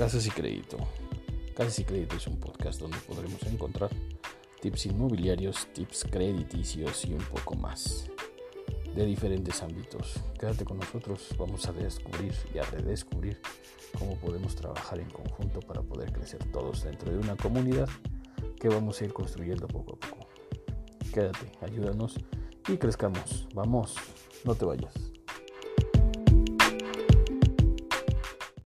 Casas y Crédito. Casas y Crédito es un podcast donde podremos encontrar tips inmobiliarios, tips crediticios y un poco más de diferentes ámbitos. Quédate con nosotros, vamos a descubrir y a redescubrir cómo podemos trabajar en conjunto para poder crecer todos dentro de una comunidad que vamos a ir construyendo poco a poco. Quédate, ayúdanos y crezcamos. Vamos, no te vayas.